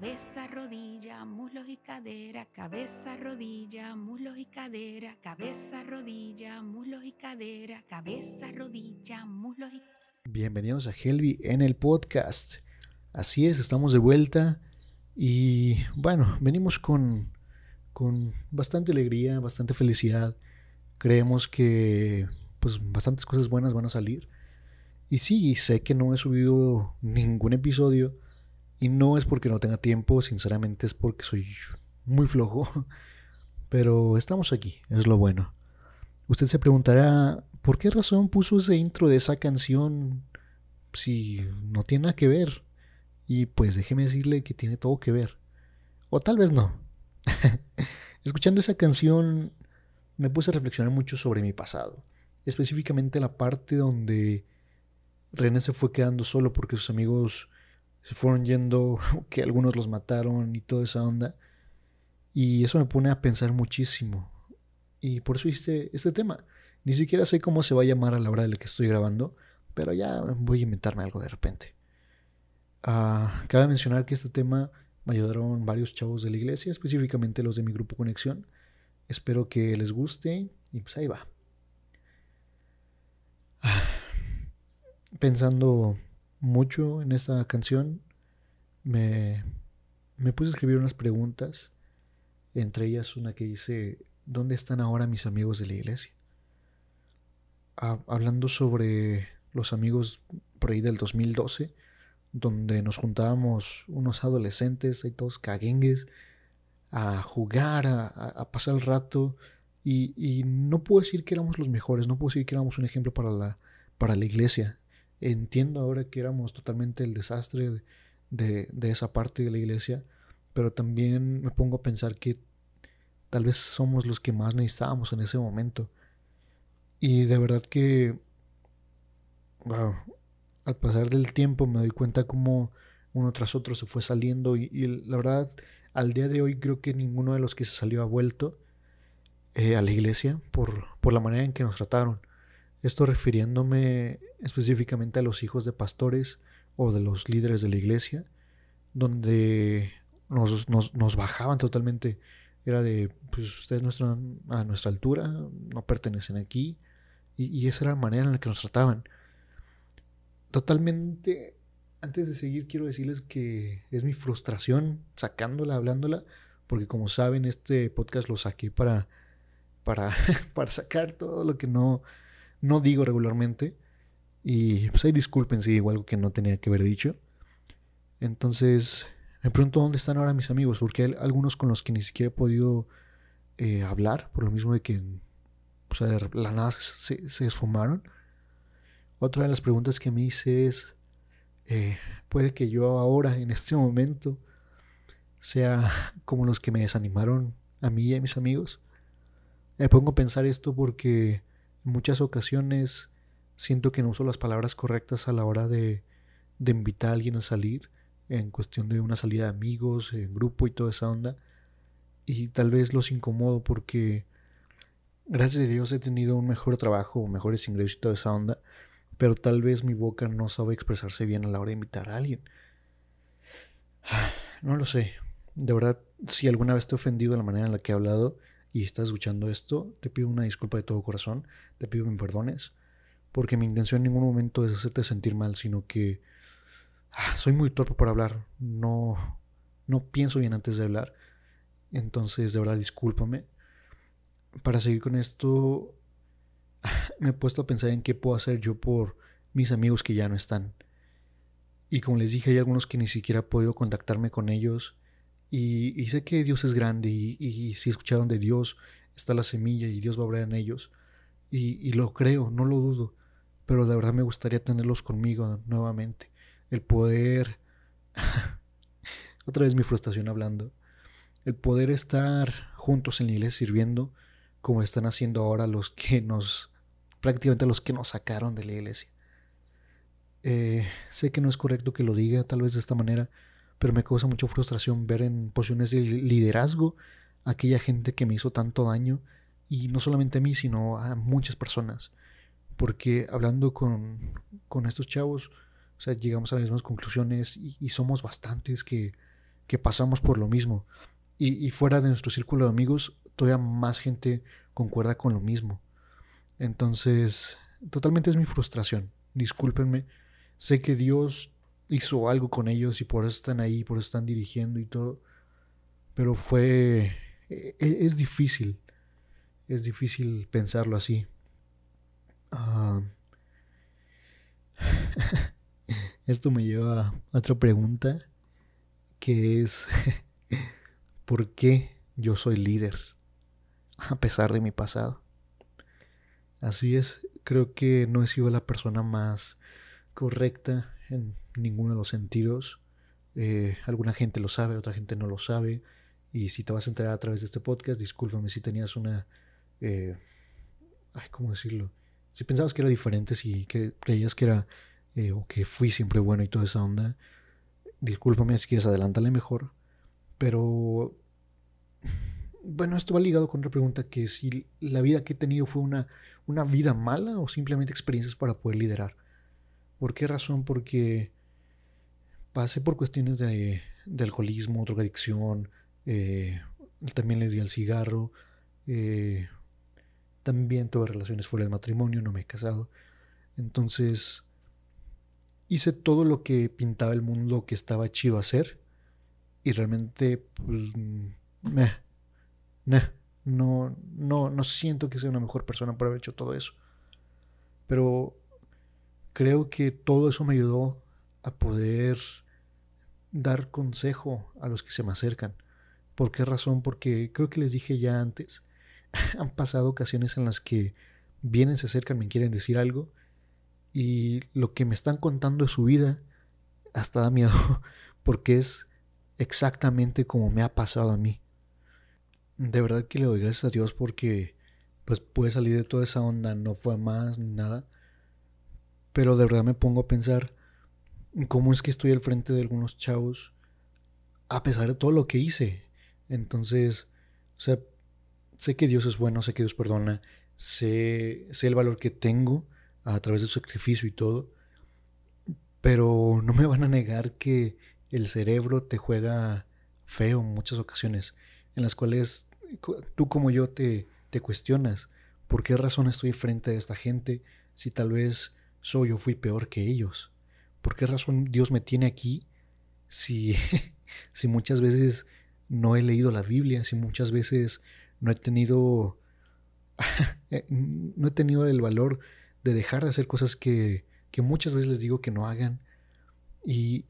Cabeza, rodilla, muslos y cadera, cabeza, rodilla, muslos y cadera, cabeza, rodilla, muslos y cadera, cabeza, rodilla, muslos y Bienvenidos a Helvi en el podcast. Así es, estamos de vuelta y bueno, venimos con, con bastante alegría, bastante felicidad. Creemos que pues bastantes cosas buenas van a salir. Y sí, sé que no he subido ningún episodio y no es porque no tenga tiempo, sinceramente es porque soy muy flojo. Pero estamos aquí, es lo bueno. Usted se preguntará, ¿por qué razón puso ese intro de esa canción si no tiene nada que ver? Y pues déjeme decirle que tiene todo que ver. O tal vez no. Escuchando esa canción me puse a reflexionar mucho sobre mi pasado. Específicamente la parte donde René se fue quedando solo porque sus amigos se fueron yendo, que algunos los mataron y toda esa onda. Y eso me pone a pensar muchísimo. Y por eso hice este tema. Ni siquiera sé cómo se va a llamar a la hora de la que estoy grabando, pero ya voy a inventarme algo de repente. Ah, cabe mencionar que este tema me ayudaron varios chavos de la iglesia, específicamente los de mi grupo Conexión. Espero que les guste y pues ahí va. Pensando mucho en esta canción, me, me puse a escribir unas preguntas, entre ellas una que dice, ¿dónde están ahora mis amigos de la iglesia? hablando sobre los amigos por ahí del 2012, donde nos juntábamos unos adolescentes, ahí todos caguengues, a jugar, a, pasar el rato, y, no puedo decir que éramos los mejores, no puedo decir que éramos un ejemplo para la, para la iglesia. Entiendo ahora que éramos totalmente el desastre de, de esa parte de la iglesia, pero también me pongo a pensar que tal vez somos los que más necesitábamos en ese momento. Y de verdad que, al pasar del tiempo me doy cuenta como uno tras otro se fue saliendo y, la verdad, al día de hoy creo que ninguno de los que se salió ha vuelto eh, a la iglesia por, por la manera en que nos trataron. Esto refiriéndome específicamente a los hijos de pastores o de los líderes de la iglesia, donde nos, nos, nos bajaban totalmente. Era de, pues ustedes no están a nuestra altura, no pertenecen aquí, y, esa era la manera en la que nos trataban. Totalmente, antes de seguir, quiero decirles que es mi frustración sacándola, hablándola, porque como saben, este podcast lo saqué para, para, para sacar todo lo que no, no digo regularmente. Y pues ahí disculpen si digo algo que no tenía que haber dicho. Entonces, me pregunto dónde están ahora mis amigos, porque hay algunos con los que ni siquiera he podido eh, hablar, por lo mismo de que o sea, de la nada se, se esfumaron. Otra de las preguntas que me hice es, eh, puede que yo ahora, en este momento, sea como los que me desanimaron a mí y a mis amigos. Me pongo a pensar esto porque en muchas ocasiones siento que no uso las palabras correctas a la hora de, de invitar a alguien a salir, en cuestión de una salida de amigos, en grupo y toda esa onda. Y tal vez los incomodo porque gracias a Dios he tenido un mejor trabajo, mejores ingresos y toda esa onda, pero tal vez mi boca no sabe expresarse bien a la hora de invitar a alguien. No lo sé. De verdad, si alguna vez te he ofendido de la manera en la que he hablado y estás escuchando esto, te pido una disculpa de todo corazón, te pido que me perdones, porque mi intención en ningún momento es hacerte sentir mal, sino que ah, soy muy torpe para hablar, no, no pienso bien antes de hablar, entonces de verdad discúlpame para seguir con esto, me he puesto a pensar en qué puedo hacer yo por mis amigos que ya no están. Y como les dije, hay algunos que ni siquiera he podido contactarme con ellos. Y, sé que Dios es grande y, si escucharon de Dios, está la semilla y Dios va a obrar en ellos. Y, y lo creo, no lo dudo. Pero de verdad me gustaría tenerlos conmigo nuevamente. El poder... Otra vez mi frustración hablando. El poder estar juntos en la iglesia sirviendo como están haciendo ahora los que nos, prácticamente los que nos sacaron de la iglesia. Eh, sé que no es correcto que lo diga tal vez de esta manera, pero me causa mucha frustración ver en posiciones de liderazgo aquella gente que me hizo tanto daño, y no solamente a mí, sino a muchas personas. Porque hablando con, con estos chavos, o sea, llegamos a las mismas conclusiones y, somos bastantes que, que pasamos por lo mismo. Y, y fuera de nuestro círculo de amigos, todavía más gente concuerda con lo mismo. Entonces, totalmente es mi frustración. Discúlpenme. Sé que Dios hizo algo con ellos y por eso están ahí, por eso están dirigiendo y todo. Pero fue... e, e, Es difícil. Es difícil pensarlo así. Ah, esto me lleva a otra pregunta que es ¿por qué yo soy líder a pesar de mi pasado? Así es, creo que no he sido la persona más correcta en ninguno de los sentidos. Eh, alguna gente lo sabe, otra gente no lo sabe. Y si te vas a enterar a través de este podcast, discúlpame si tenías una... Eh, ay, ¿cómo decirlo? Si pensabas que era diferente, si que creías que era... eh, o que fui siempre bueno y toda esa onda, discúlpame si quieres adelántale mejor. Pero... Bueno, esto va ligado con otra pregunta, que si la vida que he tenido fue una, una vida mala o simplemente experiencias para poder liderar. ¿Por qué razón? Porque pasé por cuestiones de, alcoholismo, drogadicción, eh, también le di al cigarro, eh, también tuve relaciones fuera del matrimonio, no me he casado. Entonces hice todo lo que pintaba el mundo que estaba chido hacer y realmente pues, meh, nah, no, no, no siento que sea una mejor persona por haber hecho todo eso. Pero creo que todo eso me ayudó a poder dar consejo a los que se me acercan. ¿Por qué razón? Porque creo que les dije ya antes, han pasado ocasiones en las que vienen, se acercan, me quieren decir algo y lo que me están contando de su vida hasta da miedo porque es exactamente como me ha pasado a mí. De verdad que le doy gracias a Dios porque pues pude salir de toda esa onda, no fue más ni nada. Pero de verdad me pongo a pensar cómo es que estoy al frente de algunos chavos a pesar de todo lo que hice. Entonces, o sea, sé que Dios es bueno, sé que Dios perdona, sé, sé el valor que tengo a través del sacrificio y todo, pero no me van a negar que el cerebro te juega feo en muchas ocasiones, en las cuales tú como yo te, te cuestionas por qué razón estoy frente a esta gente si tal vez soy o fui peor que ellos. ¿Por qué razón Dios me tiene aquí si, si muchas veces no he leído la Biblia, si muchas veces no he tenido no he tenido el valor de dejar de hacer cosas que, que muchas veces les digo que no hagan y,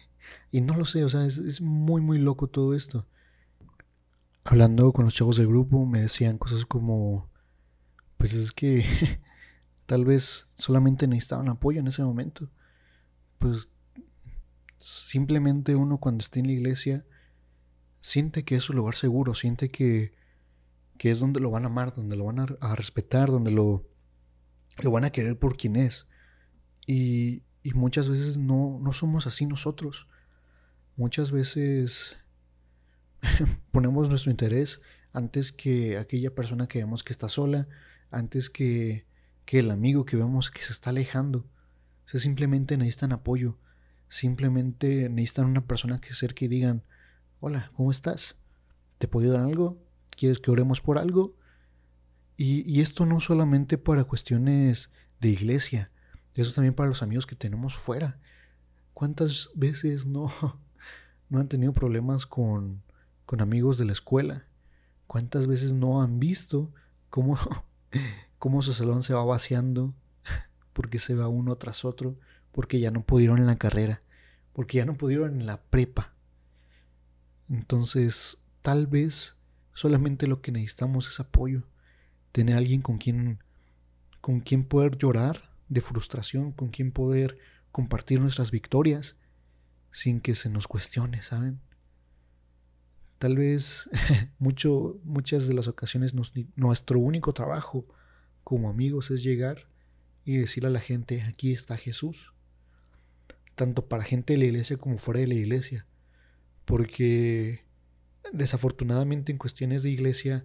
y no lo sé, o sea, es, es muy muy loco todo esto. Hablando con los chavos del grupo me decían cosas como pues es que tal vez solamente necesitaban apoyo en ese momento. Pues simplemente uno cuando esté en la iglesia siente que es su lugar seguro, siente que, que es donde lo van a amar, donde lo van a, a respetar, donde lo, lo van a querer por quien es. Y, y muchas veces no, no somos así nosotros. Muchas veces ponemos nuestro interés antes que aquella persona que vemos que está sola, antes que, que el amigo que vemos que se está alejando. O sea, simplemente necesitan apoyo. Simplemente necesitan una persona que se acerque y digan, hola, ¿cómo estás? ¿Te puedo ayudar en algo? ¿Quieres que oremos por algo? Y, y esto no solamente para cuestiones de iglesia, eso también para los amigos que tenemos fuera. ¿Cuántas veces no, no han tenido problemas con, con amigos de la escuela? ¿Cuántas veces no han visto cómo, cómo su salón se va vaciando porque se va uno tras otro, porque ya no pudieron en la carrera, porque ya no pudieron en la prepa? Entonces, tal vez solamente lo que necesitamos es apoyo, tener alguien con quien con quien poder llorar de frustración, con quien poder compartir nuestras victorias sin que se nos cuestione, ¿saben? Tal vez mucho, muchas de las ocasiones nuestro único trabajo como amigos es llegar y decirle a la gente, aquí está Jesús. Tanto para gente de la iglesia como fuera de la iglesia. Porque desafortunadamente en cuestiones de iglesia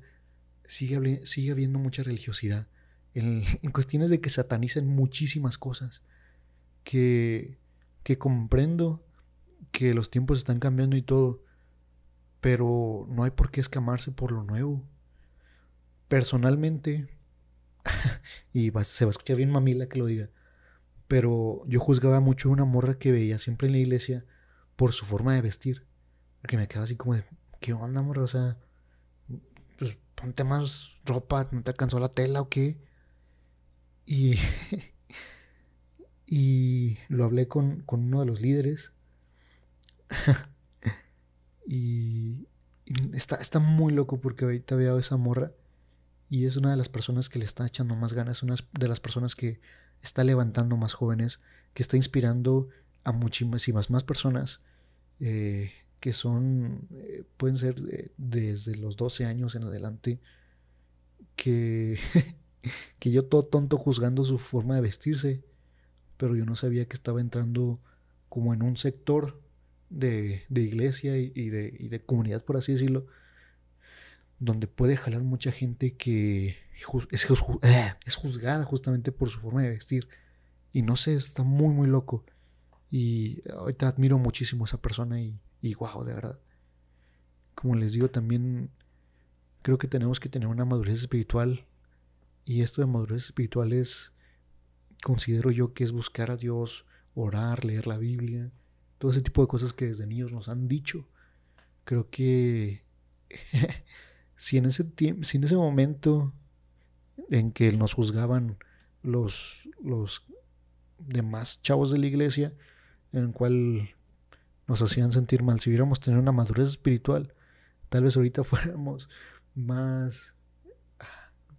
sigue, sigue habiendo mucha religiosidad. En, cuestiones de que satanicen muchísimas cosas. Que, que comprendo que los tiempos están cambiando y todo. pero no hay por qué escamarse por lo nuevo. Personalmente, y se va a escuchar bien mamila que lo diga, pero yo juzgaba mucho una morra que veía siempre en la iglesia por su forma de vestir. Porque me quedaba así como de, ¿qué onda, morra? O sea, pues ponte más ropa, ¿no te alcanzó la tela o qué? Y, y lo hablé con, con uno de los líderes. y, está, está muy loco porque ahorita veo a esa morra y es una de las personas que le está echando más ganas, una de las personas que está levantando más jóvenes, que está inspirando a muchísimas más personas eh, que son, eh, pueden ser desde los 12 años en adelante, que, que yo todo tonto juzgando su forma de vestirse, pero yo no sabía que estaba entrando como en un sector de, iglesia y, de, y de comunidad, por así decirlo, donde puede jalar mucha gente que eh, es, juzgada justamente por su forma de vestir. Y no sé, está muy, muy loco. Y ahorita admiro muchísimo a esa persona y, y wow, de verdad. Como les digo, también creo que tenemos que tener una madurez espiritual. Y esto de madurez espiritual es, considero yo que es buscar a Dios, orar, leer la Biblia, todo ese tipo de cosas que desde niños nos han dicho. Creo que si en ese si en ese momento en que nos juzgaban los, los demás chavos de la iglesia, en el cual nos hacían sentir mal, si hubiéramos tenido una madurez espiritual, tal vez ahorita fuéramos más,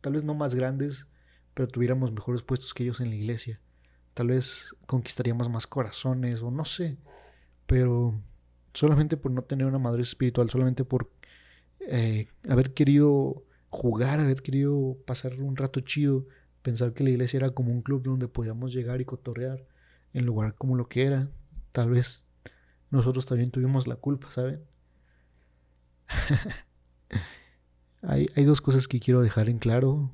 tal vez no más grandes, pero tuviéramos mejores puestos que ellos en la iglesia. Tal vez conquistaríamos más corazones o no sé, pero solamente por no tener una madurez espiritual, solamente por eh, haber querido jugar, haber querido pasar un rato chido, pensar que la iglesia era como un club donde podíamos llegar y cotorrear, en lugar como lo que era. Tal vez nosotros también tuvimos la culpa, ¿saben? hay, hay dos cosas que quiero dejar en claro.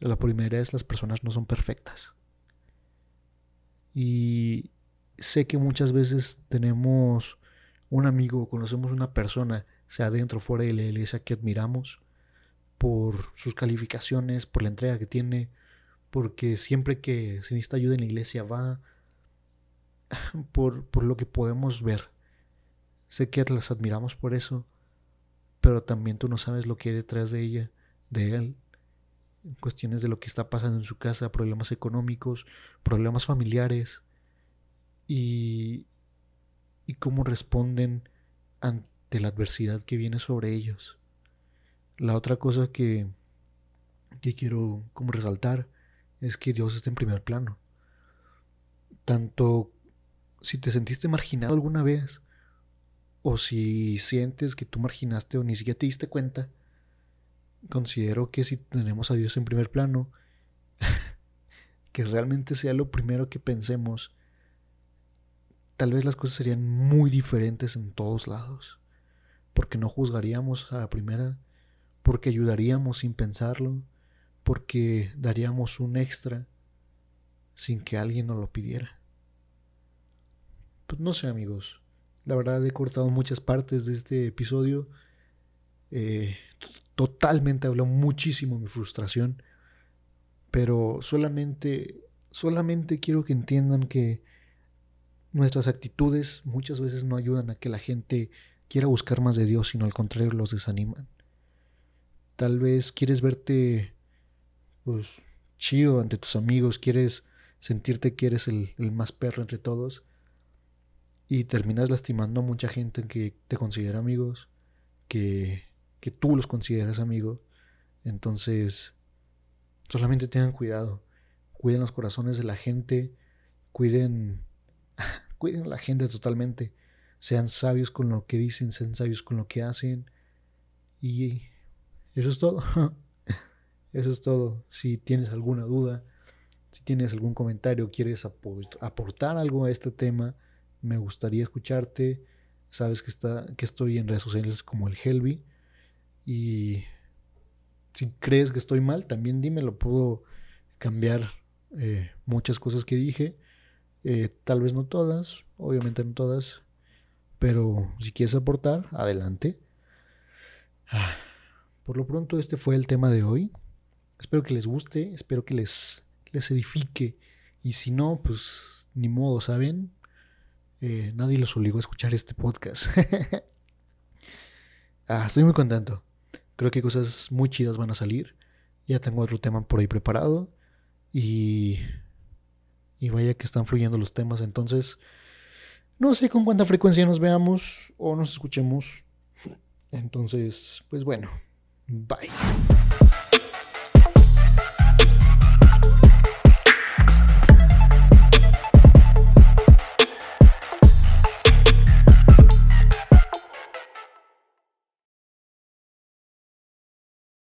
La primera es las personas no son perfectas. Y sé que muchas veces tenemos un amigo, conocemos una persona, sea dentro o fuera de la iglesia, que admiramos por sus calificaciones, por la entrega que tiene, porque siempre que se necesita ayuda en la iglesia va, por, por lo que podemos ver. Sé que las admiramos por eso, pero también tú no sabes lo que hay detrás de ella, de él, cuestiones de lo que está pasando en su casa, problemas económicos, problemas familiares y, y cómo responden ante la adversidad que viene sobre ellos. La otra cosa que, que quiero como resaltar es que Dios está en primer plano. Tanto si te sentiste marginado alguna vez, o si sientes que tú marginaste o ni siquiera te diste cuenta, considero que si tenemos a Dios en primer plano, que realmente sea lo primero que pensemos, tal vez las cosas serían muy diferentes en todos lados, porque no juzgaríamos a la primera, porque ayudaríamos sin pensarlo, porque daríamos un extra sin que alguien nos lo pidiera. Pues no sé amigos, la verdad he cortado muchas partes de este episodio. Eh, totalmente habló muchísimo mi frustración, pero solamente, solamente quiero que entiendan que nuestras actitudes muchas veces no ayudan a que la gente quiera buscar más de Dios, sino al contrario los desaniman. Tal vez quieres verte pues chido ante tus amigos, quieres sentirte que eres el, más perro entre todos y terminas lastimando a mucha gente que te considera amigos, que, que tú los consideras amigos. Entonces, solamente tengan cuidado, cuiden los corazones de la gente, cuiden, cuiden a la gente totalmente, sean sabios con lo que dicen, sean sabios con lo que hacen y eso es todo. Eso es todo. Si tienes alguna duda, si tienes algún comentario, quieres aportar algo a este tema, me gustaría escucharte. Sabes que, está, que estoy en redes sociales como el Helvi. Y si crees que estoy mal, también dime, lo puedo cambiar eh, muchas cosas que dije. Eh, tal vez no todas, obviamente no todas. Pero si quieres aportar, adelante. por lo pronto este fue el tema de hoy. Espero que les guste, espero que les, les edifique. Y si no, pues ni modo, ¿saben? Eh, nadie los obligó a escuchar este podcast. ah, estoy muy contento. Creo que cosas muy chidas van a salir. Ya tengo otro tema por ahí preparado. Y. Y vaya que están fluyendo los temas. Entonces. No sé con cuánta frecuencia nos veamos o nos escuchemos. Entonces, pues bueno. Bye.